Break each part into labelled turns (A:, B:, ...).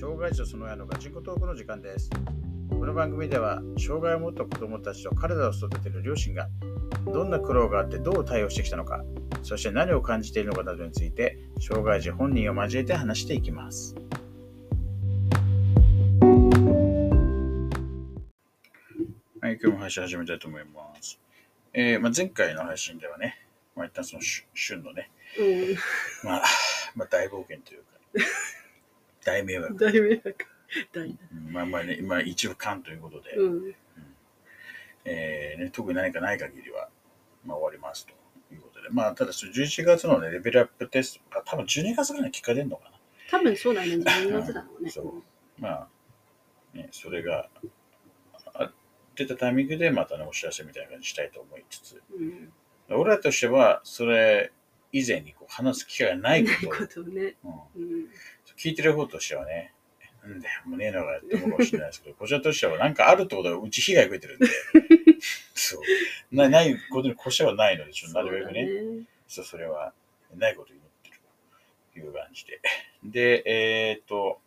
A: 障害児とその親のガチンコトークの時間です。この番組では、障害を持った子供たちと体を育てる両親が、どんな苦労があってどう対応してきたのか、そして何を感じているのかなどについて、障害児本人を交えて話していきます。はい、今日も配信始めたいと思います。えーまあ、前回の配信ではね、まあ、一旦その旬旬のね、
B: うん。
A: まあ、まあ、大冒険というか、大迷惑。
B: 大迷惑。大
A: うんまあまあね、まあ一部間ということで、
B: うん。
A: えーね、特に何かない限りは、まあ、終わりますということで、まあ、ただその11月の、ね、レベルアップテスト、あ多分12月ぐらいに聞かれるのかな。
B: 多分そうだね。12月だろうね。
A: そうまあ、ね、それがあ出たタイミングでまたね、お知らせみたいな感じにしたいと思いつつ、
B: うん。
A: 俺らとしては、それ以前にこう話す機会がない
B: ない
A: ことを
B: ことをね。
A: うん
B: うん。
A: 聞いてる方としてはね、なんだよ、もうねえのがって思うかもしれないですけど、こちらとしてはなんかあるってことはうち被害受けてるんで、そう。なないことに越したはないので、ちょっとなるべくね、
B: ね。
A: そうそれはないことを祈ってるという感じで。で、えーっと、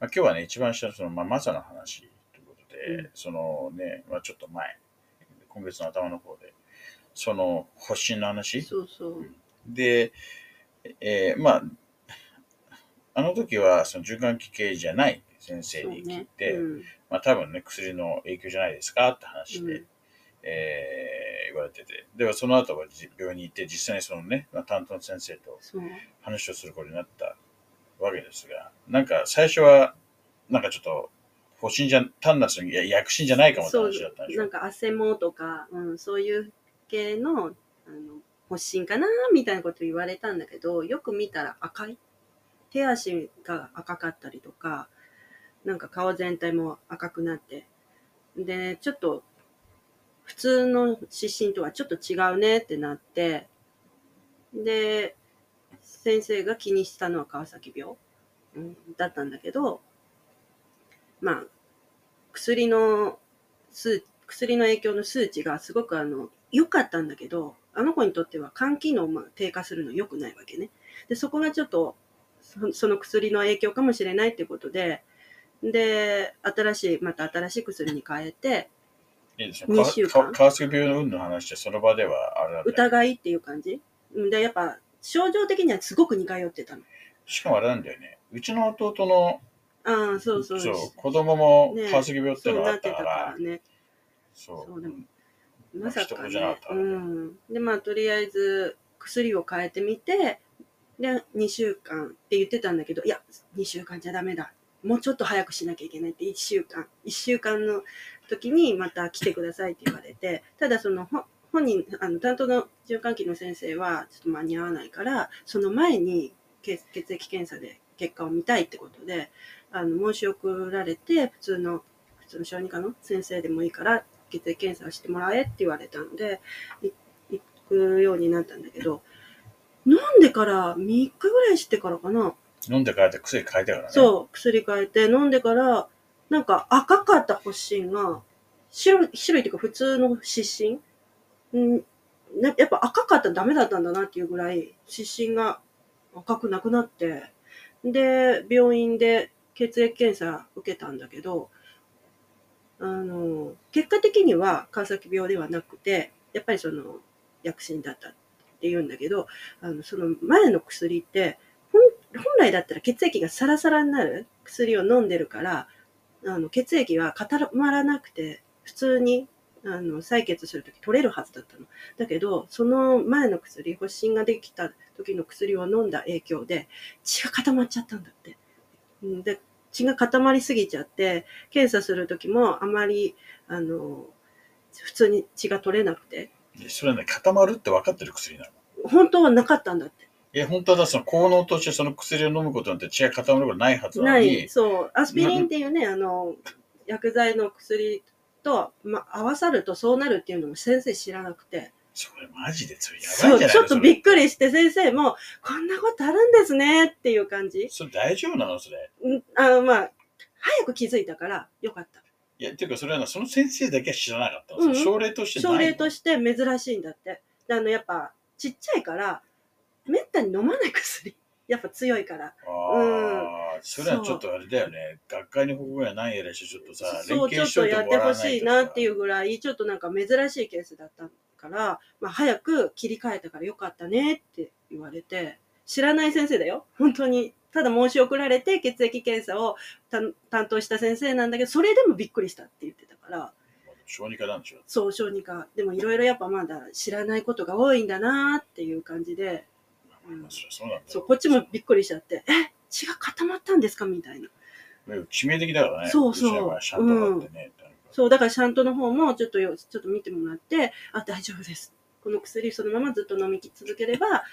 A: まあ、今日はね、一番下のその、まあ、マサの話ということで、
B: うん
A: そのね、まあ、ちょっと前、今月の頭の方で、その発疹の話
B: そうそう。
A: で、えーまあ、あの時はその循環器系じゃない先生に聞いて、
B: うん。
A: まあ多分ね、薬の影響じゃないですかって話で、
B: うん
A: えー言われてて、ではその後はじ病院に行って、実際にそのね、まあ担当の先生と。話をすることになったわけですが、なんか最初は、なんかちょっと、保身じゃ、単なる薬品じゃないかもって話だったんでしょ？
B: なん。か汗もとか、うん、そういう系の、あの、発疹かなみたいなこと言われたんだけど、よく見たら赤い。手足が赤かったりとか、なんか顔全体も赤くなって。で、ちょっと、普通の湿疹とはちょっと違うねってなって、で、先生が気にしたのは川崎病、うん、だったんだけど、まあ、薬の数薬の影響の数値がすごくあの良かったんだけどあの子にとっては肝機能が低下するの良くないわけねでそこがちょっとそその薬の影響かもしれないっていうことでで新しいまた新しい薬に変えて
A: いいです
B: 二週間？
A: かか川崎病の運の話で、その場ではあれだよ
B: 疑いっていう感じ？うんでやっぱ症状的にはすごく似通ってたの。
A: しかもあれなんだよね。うちの弟の
B: ああそうそう。
A: そう子供も
B: ね
A: 川崎病ってのがあ
B: ってた
A: から、
B: ね。
A: そう。
B: そうでもまさかね。うん。で、まあ、とりあえず薬を変えてみて、で、2週間って言ってたんだけど、いや、2週間じゃダメだ。もうちょっと早くしなきゃいけないって、1週間。1週間の時にまた来てくださいって言われて、ただその、本人、あの、担当の循環器の先生は、ちょっと間に合わないから、その前に血血液検査で結果を見たいってことで、あの、申し送られて、普通の、普通の小児科の先生でもいいから、血液検査をしてもらえって言われたので、行くようになったんだけど、飲んでから3日ぐらいしてからかな、
A: 飲んで帰って薬変えてからね。
B: そう、薬変えて飲んでから、なんか赤かった発疹が、白い、白いっていうか普通の湿疹んなやっぱ赤かったらダメだったんだなっていうぐらい、湿疹が赤くなくなって、で、病院で血液検査受けたんだけど、あの、結果的には川崎病ではなくて、やっぱりその、薬疹だったって言うんだけど、あの、その前の薬って、本来だったら血液がサラサラになる薬を飲んでるから、あの血液が固まらなくて、普通にあの採血するとき取れるはずだったの。だけど、その前の薬、発疹ができた時の薬を飲んだ影響で、血が固まっちゃったんだって。で血が固まりすぎちゃって、検査するときもあまり、あの、普通に血が取れなくて、
A: それね、固まるって分かってる薬なの。
B: 本当はなかったんだって。
A: え、本当はだその効能としてその薬を飲むことによって血が固まることないはずなの
B: ない、
A: に、
B: そう、アスピリンっていうね、あの、薬剤の薬と、ま、合わさるとそうなるっていうのも先生知らなくて、
A: それマジでそれやばいんじゃない
B: ちょっとびっ
A: く
B: くりして先生も、こんなことあるんですねっていう感じ。
A: それ大丈夫なのそれ？
B: んあの、まあ、早く気づいたからよかった。
A: いや、っていうかそれはな、その先生だけは知らなかったの。
B: うん
A: 症例としてないの
B: 症例として珍しいんだって。であの、やっぱ、ちっちゃいから、めったに飲まない薬。やっぱ強いから。
A: ああ、それはちょっとあれだよね。学会に報告がないやらしちょっとさ、
B: そう、ちょっとやってほしいなっていう
A: う。
B: ぐらい、ちょっとなんか珍しいケースだったから、まあ早く切り替えたからよかったねって言われて、知らない先生だよ。本当に。ただ申し送られて血液検査を担担当した先生なんだけど、それでもびっくりしたって言ってたから、
A: 小児科なんでしょ。
B: そう、小児科。でもいろいろやっぱまだ知らないことが多いんだなっていう感じで、うん
A: まあそうなんだ
B: そう、こっちもびっくりしちゃって、え血が固まったんですかみたいな。
A: よ。致命的だからね。
B: そうそう
A: シャントがあってね。
B: そう、だからシャントの方もちょっとよ、ちょっと見てもらって、あ、大丈夫です。この薬そのままずっと飲み続ければ、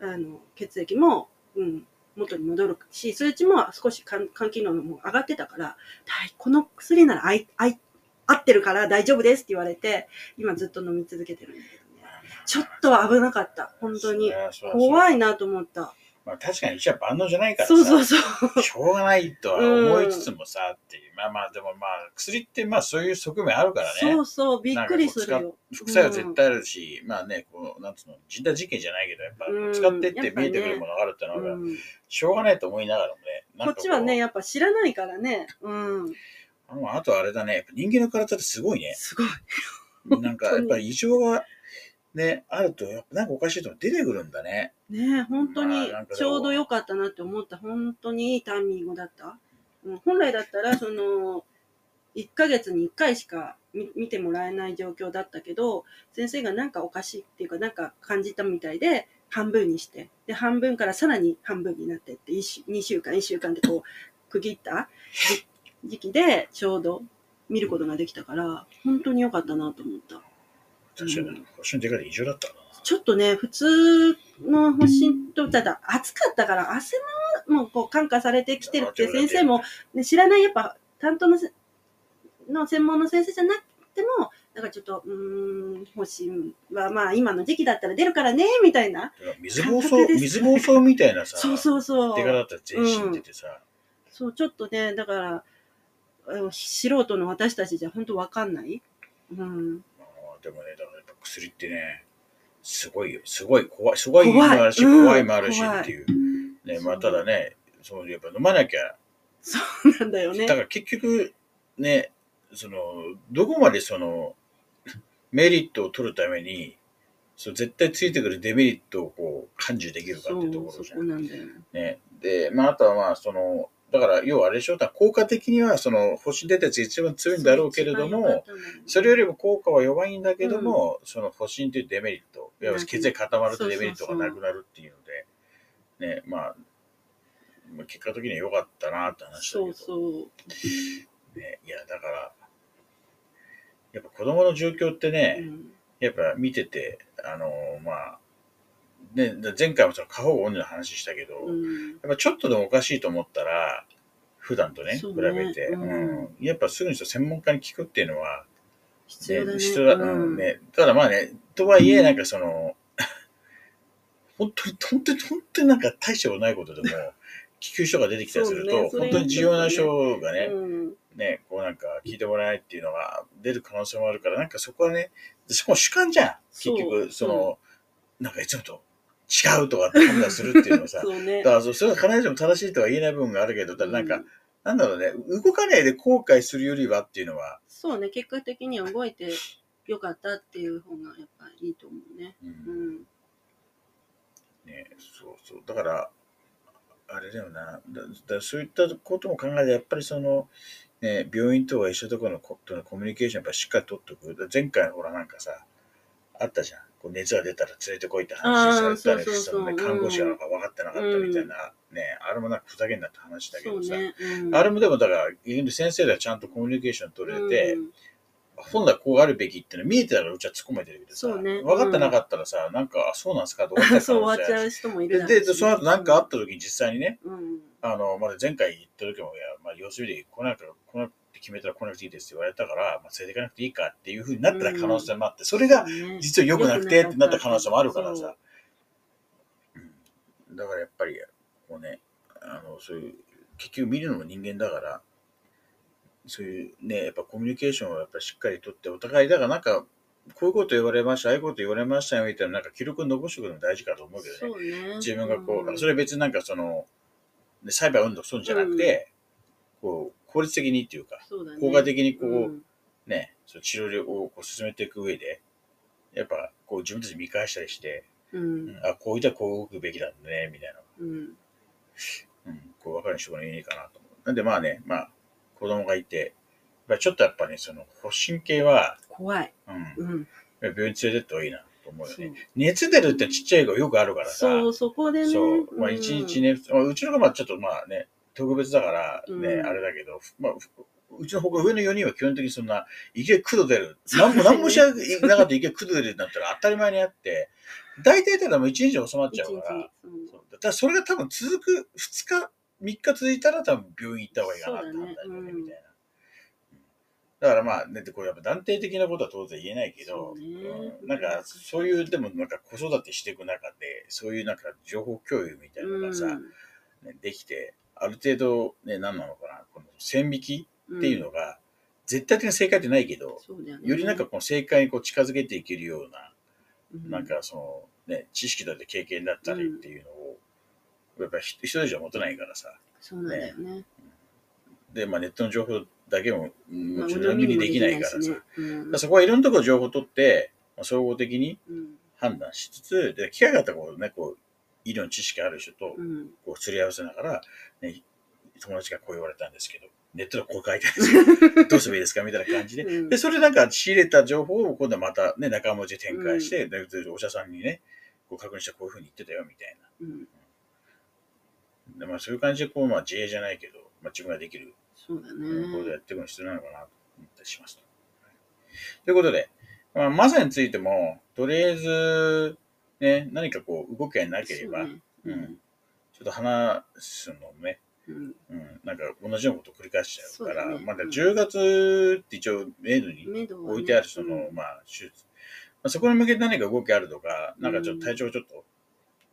B: あの、血液も、うん、元に戻るし、数値も少し肝肝機能も上がってたから、はいこの薬ならあい、あい、合ってるから大丈夫ですって言われて、今ずっと飲み続けてるんだけどね。ちょっと危なかった。本当に。怖い
A: な。
B: なと思った。
A: まあ確かにうちは万能じゃないからさ。
B: そうそうそう。
A: しょうがないとは思いつつもさ、っていう。まあまあでもまあ薬ってまあそういう側面あるからね。
B: そうそう、びっくりするよ。
A: 副作用絶対あるし、まあね、こう、なんつうの、人体実験じゃないけど、やっぱ
B: うん
A: 使ってって見えてくるものがあるってのは、
B: うん
A: しょうがないと思いながらもね。
B: こっちはね、
A: う
B: やっぱ知らないからね。うん。
A: あとあれだね、やっぱ人間の体ってすごいね。
B: すごい。
A: なんかやっぱり異常がね、あると、やっぱなんかおかしいとこ出てくるんだね。
B: ねえ、本当にちょうど良かったなって思った。本当にいいタイミングだった。うん、本来だったら、その、1ヶ月に1回しか見見てもらえない状況だったけど、先生がなんかおかしいっていうか、なんか感じたみたいで、半分にして、で、半分からさらに半分になってって、1週2週間、1週間でこう、区切った時時期で、ちょうど見ることができたから、本当に良かったなと思った。
A: 確かに、星の出方異常だったな。
B: ちょっとね、普通の発疹と、ただ暑かったから汗ももうこう感化されてきてるって先生も、ね、知らないやっぱ担当のせの専門の先生じゃなくても、なんかちょっと、うーん、発疹はまあ今の時期だったら出るからね、みたいな。
A: 水暴走、水暴走みたいなさ、
B: そうそうそう。
A: 出方だったら全身出てさ、
B: そう、ちょっとね、だから、素人の私たちじゃ本当わかんない。うん。
A: でもね、だからやっぱ薬ってね、すごいよ。すごい怖い。すごいもあるし、
B: 怖いうん
A: 怖いもあるし
B: 怖い
A: っていう。ね、
B: そう
A: まあただね、そうやっぱ飲まなきゃ、
B: そうなんだよね
A: だ。から結局、ね、その、どこまでその、メリットを取るために、そう絶対ついてくるデメリットをこう、感受できるか
B: そ
A: っていうと
B: う、そ
A: ころじゃん。
B: こなんだよ。
A: ね。で、まああとはまあ、その、だから、要はあれでしょ、だから効果的には、その、星出たやつが一番強いんだろうけれども、それよりも効果は弱いんだけども、その保身というデメリット、いわゆる血液固まるとデメリットがなくなるっていうので、ね、まあ、まあ結果的には良かったなって話だけど、
B: そうそう。
A: ね、いや、だから、やっぱ子供の状況ってね、
B: うん。
A: やっぱ見てて、あのまあ、ね、前回もその過保護鬼の話したけど、
B: うん。
A: やっぱちょっとでもおかしいと思ったら、普段とね、
B: ね。
A: べて、
B: うん。
A: うん。やっぱすぐに専門家に聞くっていうのは、
B: 必要だね。
A: 必要だ、うん。ね。ただまあね、とはいえ、なんかその、本当に、本当に、本当になんか大したことないことでも、聞く人が出てきたりすると、
B: ね。
A: 本当に重要な人がね、
B: うん。
A: ね、こうなんか聞いてもらえないっていうのが出る可能性もあるから、なんかそこはね、しかも主観じゃん。結局、その、なんかいつもと違うとかって判断するっていうのはさ、
B: ね
A: だ。からそそれは必ずしも正しいとは言えない部分があるけど、ただなんか、
B: うん
A: なんだろうね、動かないで後悔するよりはっていうのは、
B: そうね、結果的には動いてよかったっていう方がやっぱいいと思うね。
A: うん
B: うん。
A: ね、そうそう。だから、あれだよな。だだそういったことも考えて、やっぱりその、ね、病院とは一緒ところのことのコミュニケーションやっぱしっかり取っておく。だ前回ほらなんかさ、あったじゃん。こう熱が出たら連れてこいって話されたり
B: そ
A: のね看護師がなんか分かってなかったみたいな、ね、あれもなんかふざけんなって話だけどさ、
B: ね。うん、
A: あれもでもだから、先生ではちゃんとコミュニケーション取れて、
B: うん
A: 本来こうあるべきっていうの見えてたらうちは突っ込めてるけどさ、
B: ね。
A: 分かってなかったらさ、なんか、あそうなんですかって思
B: そう終わっち
A: う
B: ゃう人もいる
A: で、
B: し。
A: でその後何かあった時に実際にね、
B: うん。
A: あの、まだ前回言った時も、いや、まあ、要するに来なく、来なくて決めたら来なくていいですって言われたから、まあ、連れていかなくていいかっていうふうになった可能性もあって、それが実は良くなくてってなった可能性もあるから
B: そ
A: さだからやっぱり、こうね、あの、そういう、結局見るのも人間だから、そういうね、やっぱコミュニケーションをやっぱりしっかりとって、お互い、だからなんか、こういうこと言われました、ああいうこと言われましたよみたいな、なんか記録残しておくのも大事かと思うけどね。
B: ね。
A: 自分がこう、
B: ん
A: それ別になんかその、ね裁判運動するんじゃなくて、こう、効率的にっていうか、
B: そうだね。
A: 効果的にこう、
B: うん
A: ね、その治療をこう進めていく上で、やっぱこう自分たち見返したりして、
B: うん。
A: あ、こういったらこう動くべきなんだね、みたいな。
B: うん。
A: うん、こう分かる人がいいかなと思う。なんでまあね、まあ、子供がいて、やっぱりちょっとやっぱね、その、発疹系は、
B: 怖い。
A: うん、
B: うん。
A: 病院連れてった方がいいなと思うよね。熱出るってちっちゃい子よくあるからさ、
B: そう、そこでね。
A: そう、まあ
B: うん
A: 一日ね、まあうちの子はちょっとまあね、特別だからね、
B: うん。
A: あれだけど、まあ、うちの他上の4人は基本的にそんな、いきなり9度出る。
B: そう。
A: なんも、なんもしなかったらいきなり9度出るってなったら当たり前にあって、大体ただもう1日で収まっちゃうから、
B: 一日。
A: そう。だからそれが多分続く2日、3日続いたら多分病院行った方がいいかなって
B: だね
A: 判断だよね、
B: うん
A: みたいな。うんだからまあ、ね、これやっぱ断定的なことは当然言えないけど、
B: そう
A: ん。なんかそういう、でもなんか子育てしていく中で、そういうなんか情報共有みたいなのがさ、
B: うん。
A: ね、できて、ある程度ね、何なのかな、この線引きっていうのが、絶対的な正解ってないけど、
B: よね。
A: よりなんかこの正解にこう近づけていけるような、
B: うん。
A: なんかその、ね、知識だって経験だったりっていうのを、やっぱり一人じゃ持てないからさ。
B: そうなんだよね。
A: で、まあネットの情報だけも、もちろんにできないからさ。らそこはいろんなところ情報を取って、まあ総合的に
B: うん
A: 判断しつつ、で、機会があったらこうね、こう、医療の知識ある人と、
B: うん
A: こう、すり合わせながら、ね、友達がこう言われたんですけど、ネットでこう書いてあるんですけど、どうすればいいですかみたいな感じで。
B: うん
A: で、それなんか仕入れた情報を今度はまたね、仲間内で展開して、でお医者さんにね、こう確認してこういうふうに言ってたよみたい
B: うん
A: な。でまあそういう感じで、こう、まあ自営じゃないけど、まあ自分ができる
B: そうだ
A: ことを
B: ね。
A: やっていくの必要なのかなと思ったりしますと。ということで、まあ、マサについても、とりあえず、ね、何かこう動きがなければ、
B: そうね。
A: うん。ちょっと話すのね、
B: うん。
A: うん、なんか同じようなことを繰り返しちゃうから、
B: ね。
A: まだ10月って一応、メイドに置いてあるその、
B: うん
A: まあ、手術。まあ、そこに向けて何か動きあるとか、なんかちょっと体調ちょっと、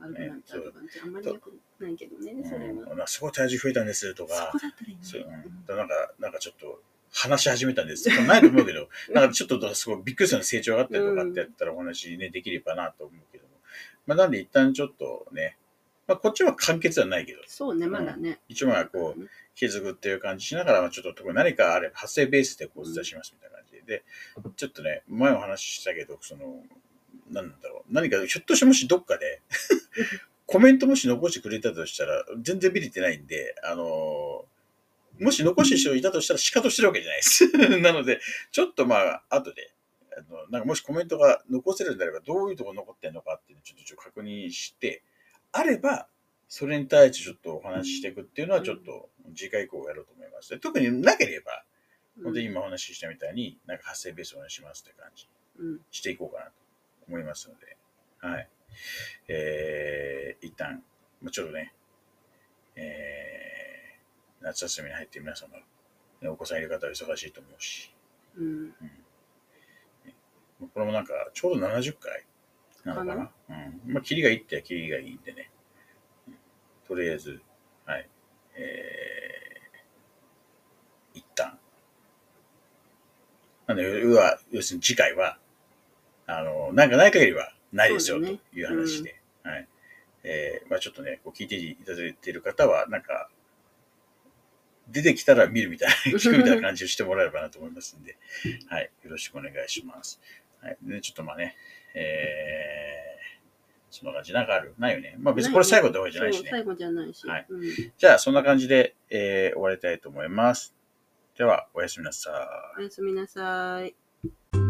B: 悪くなったとか、あんまり良くないけどね、それは。
A: うんすごい体重増えたんですと
B: そ
A: か
B: こ、だったらいいね。
A: そううん
B: うん
A: なんか、なんかちょっと話し始めたんです。ないと思うけど、なんかちょっとすごいびっくりしたの成長があったりとかってやったらお話ね、できればなと思うけども。まあ、なんで一旦ちょっとね、まあ、こっちは完結はないけど、
B: そうね、まだね。
A: 一応まあこう、継続っていう感じしながら、まあ、ちょっと特に何かあれば発生ベースでこうお伝えしますみたいな感じで、で、ちょっとね、前お話ししたけど、その、なんだろう、何かひょっとしてもしどっかで、コメントもし残してくれたとしたら、全然見れてないんで、あのもし残してる人いたとしたら、仕方してるわけじゃないです。なので、ちょっとまあ、後で、あのなんかもしコメントが残せるんであれば、どういうところ残ってるのかっていうのをちょっとちょっと確認して、あれば、それに対してちょっとお話ししていくっていうのは、ちょっと次回以降やろうと思います。で特になければ、本当に今お話ししたみたいに、なんか発生ベースお願いしますって感じ
B: うん。
A: していこうかなと思いますので、はい。えー、一旦、まあちょっとね、えー、夏休みに入って皆様、ね、お子さんいる方は忙しいと思うし、
B: うん。
A: これもなんか、ちょうど70回なのかな？
B: か
A: うん。まあ、キリがいいってはキリがいいんでね。うんとりあえず、はい。えー、一旦。なんで、要は、要するに次回は、あの、なんかない限りはないですよ、と
B: そうだね
A: いう話で。はい。えー、まあちょっとね、こう聞いていただいている方は、なんか、出てきたら見るみたいな、聞くみたいな感じをしてもらえればなと思いますんで、はい。よろしくお願いします。はい。で、ちょっとまあね、えー、そんな感じ。なんかある？ないよね。まあ別にこれ最後ってわけじゃないしね。
B: 最後じゃないし。
A: はい
B: うん
A: じゃあ、そんな感じで、えー終わりたいと思います。では、おやすみなさい。
B: おやすみなさい。